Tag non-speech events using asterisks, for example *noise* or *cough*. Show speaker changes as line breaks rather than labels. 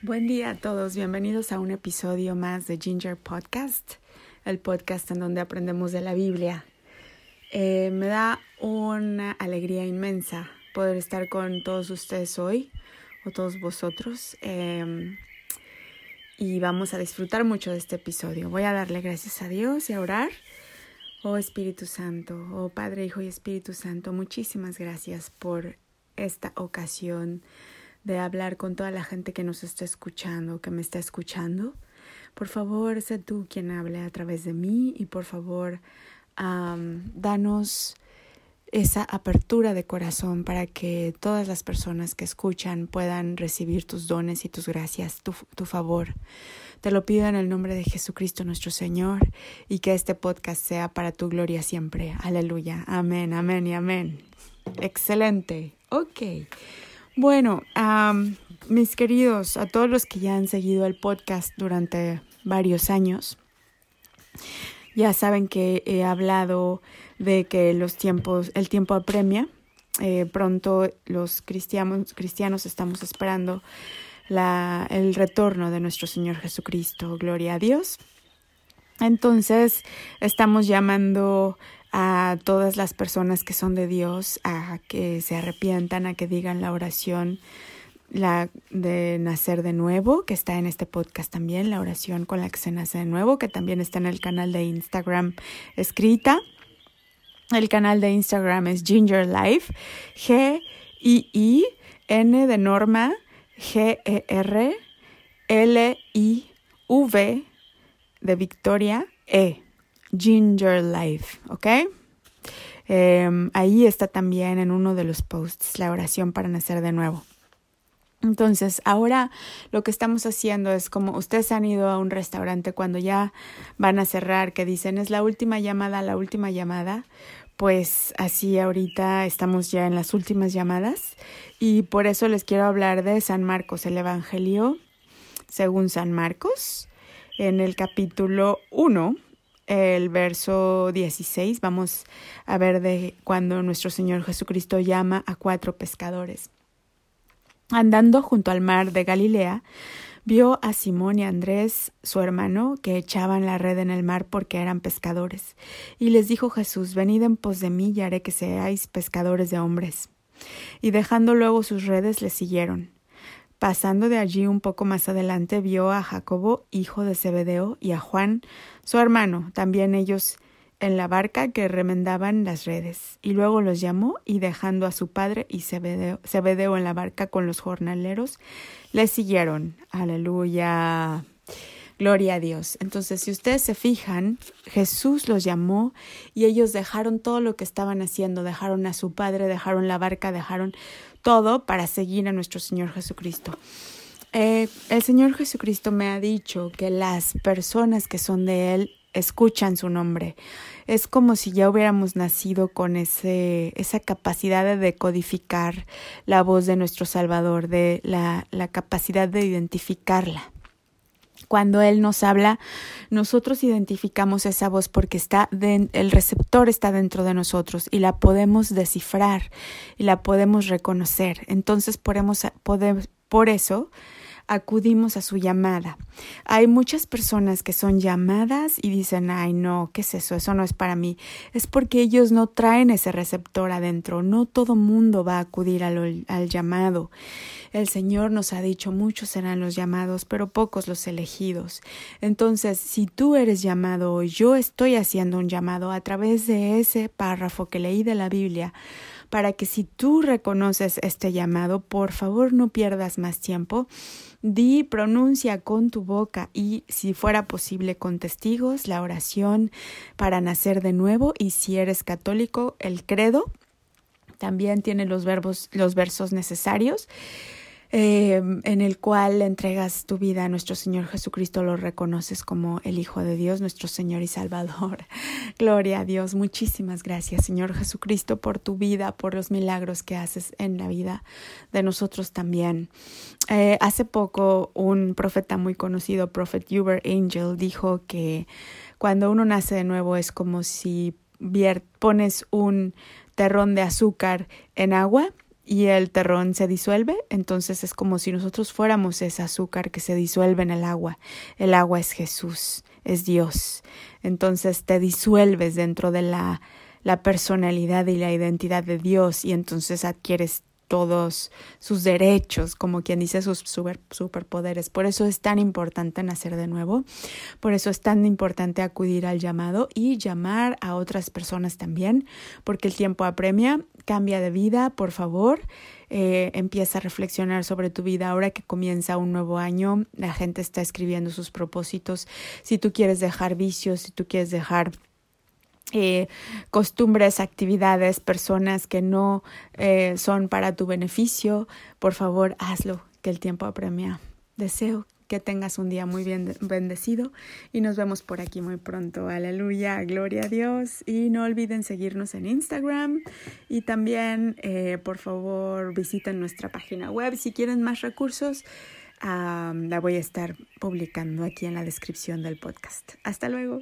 Buen día a todos, bienvenidos a un episodio más de Ginger Podcast, el podcast en donde aprendemos de la Biblia. Eh, me da una alegría inmensa poder estar con todos ustedes hoy, o todos vosotros, em, y vamos a disfrutar mucho de este episodio. Voy a darle gracias a Dios y a orar. Oh Espíritu Santo, oh Padre, Hijo y Espíritu Santo, muchísimas gracias por esta ocasión de hablar con toda la gente que nos está escuchando, que me está escuchando. Por favor, sé tú quien hable a través de mí y por favor, danos esa apertura de corazón para que todas las personas que escuchan puedan recibir tus dones y tus gracias, tu, tu, favor. Te lo pido en el nombre de Jesucristo nuestro Señor y que este podcast sea para tu gloria siempre. Aleluya. Amén, amén y amén. Excelente. Ok. Bueno, mis queridos, a todos los que ya han seguido el podcast durante varios años, ya saben que he hablado de que los tiempos, el tiempo apremia. Eh, pronto los cristianos, cristianos estamos esperando el retorno de nuestro Señor Jesucristo. Gloria a Dios. Entonces, estamos llamando a todas las personas que son de Dios a que se arrepientan, a que digan la oración la de nacer de nuevo, que está en este podcast también, la oración con la que se nace de nuevo, que también está en el canal de Instagram escrita. El canal de Instagram es Ginger Life, G I I N de Norma, G E R L I V de Victoria E. Ginger Life, ¿ok? Em, ahí está también en uno de los posts la oración para nacer de nuevo. Entonces, ahora lo que estamos haciendo es como ustedes han ido a un restaurante cuando ya van a cerrar, que dicen es la última llamada, la última llamada, pues así ahorita estamos ya en las últimas llamadas y por eso les quiero hablar de San Marcos, el Evangelio según San Marcos, en el capítulo 1 el verso 16, vamos a ver de cuando nuestro Señor Jesucristo llama a cuatro pescadores. Andando junto al mar de Galilea, vio a Simón y Andrés, su hermano, que echaban la red en el mar porque eran pescadores. Y les dijo Jesús, venid en pos de mí y haré que seáis pescadores de hombres. Y dejando luego sus redes, le siguieron. Pasando de allí un poco más adelante vio a Jacobo, hijo de Zebedeo, y a Juan, su hermano, también ellos en la barca que remendaban las redes. Y luego los llamó y dejando a su padre y Zebedeo, en la barca con los jornaleros, le siguieron. Aleluya. Gloria a Dios. Entonces, si ustedes se fijan, Jesús los llamó y ellos dejaron todo lo que estaban haciendo, dejaron a su padre, dejaron la barca, dejaron todo para seguir a nuestro Señor Jesucristo. Eh, el Señor Jesucristo me ha dicho que las personas que son de Él escuchan su nombre. Es como si ya hubiéramos nacido con ese, esa capacidad de decodificar la voz de nuestro Salvador, de la, la capacidad de identificarla. Cuando Él nos habla, nosotros identificamos esa voz porque está el receptor está dentro de nosotros y la podemos descifrar y la podemos reconocer. Entonces, podemos, por eso acudimos a su llamada. Hay muchas personas que son llamadas y dicen, ay no, ¿qué es eso? Eso no es para mí. Es porque ellos no traen ese receptor adentro. No todo mundo va a acudir al, llamado. El Señor nos ha dicho, muchos serán los llamados, pero pocos los elegidos. Entonces, si tú eres llamado yo estoy haciendo un llamado a través de ese párrafo que leí de la Biblia, para que si tú reconoces este llamado, por favor no pierdas más tiempo. Di, pronuncia con tu boca y, si fuera posible, con testigos la oración para nacer de nuevo. Y si eres católico, el credo. También tiene los verbos, los versos necesarios. Eh, en el cual entregas tu vida a nuestro Señor Jesucristo, lo reconoces como el Hijo de Dios, nuestro Señor y Salvador. *laughs* Gloria a Dios. Muchísimas gracias, Señor Jesucristo, por tu vida, por los milagros que haces en la vida de nosotros también. Eh, hace poco un profeta muy conocido, Prophet Uber Angel, dijo que cuando uno nace de nuevo es como si pones un terrón de azúcar en agua y el terrón se disuelve, entonces es como si nosotros fuéramos ese azúcar que se disuelve en el agua. El agua es Jesús, es Dios. Entonces te disuelves dentro de la, la personalidad y la identidad de Dios y entonces adquieres todos sus derechos, como quien dice sus super, superpoderes. Por eso es tan importante nacer de nuevo, por eso es tan importante acudir al llamado y llamar a otras personas también, porque el tiempo apremia, cambia de vida, por favor. Eh, empieza a reflexionar sobre tu vida ahora que comienza un nuevo año. La gente está escribiendo sus propósitos. Si tú quieres dejar vicios, si tú quieres dejar eh, costumbres, actividades, personas que no eh, son para tu beneficio, por favor hazlo, que el tiempo apremia. Deseo que tengas un día muy bien bendecido y nos vemos por aquí muy pronto. Aleluya, gloria a Dios. Y no olviden seguirnos en Instagram y también, eh, por favor, visiten nuestra página web si quieren más recursos. la voy a estar publicando aquí en la descripción del podcast. Hasta luego.